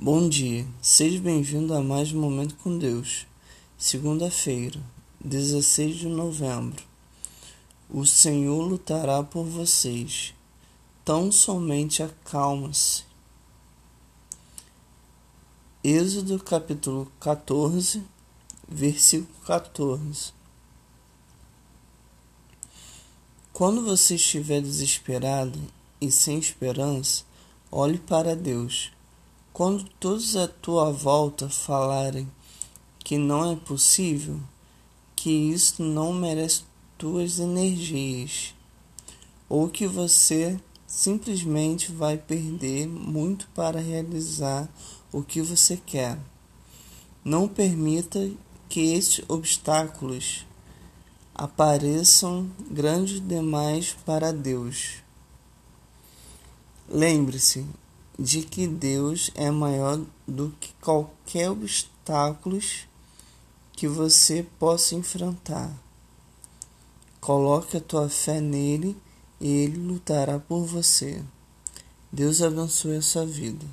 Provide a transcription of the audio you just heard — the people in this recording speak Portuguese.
Bom dia, seja bem-vindo a mais um Momento com Deus. Segunda-feira, 16 de novembro. O Senhor lutará por vocês. Tão somente acalma-se. Êxodo capítulo 14, versículo 14. Quando você estiver desesperado e sem esperança, olhe para Deus quando todos à tua volta falarem que não é possível, que isso não merece tuas energias, ou que você simplesmente vai perder muito para realizar o que você quer. Não permita que estes obstáculos apareçam grandes demais para Deus. Lembre-se, de que Deus é maior do que qualquer obstáculo que você possa enfrentar. Coloque a tua fé nele e ele lutará por você. Deus abençoe a sua vida.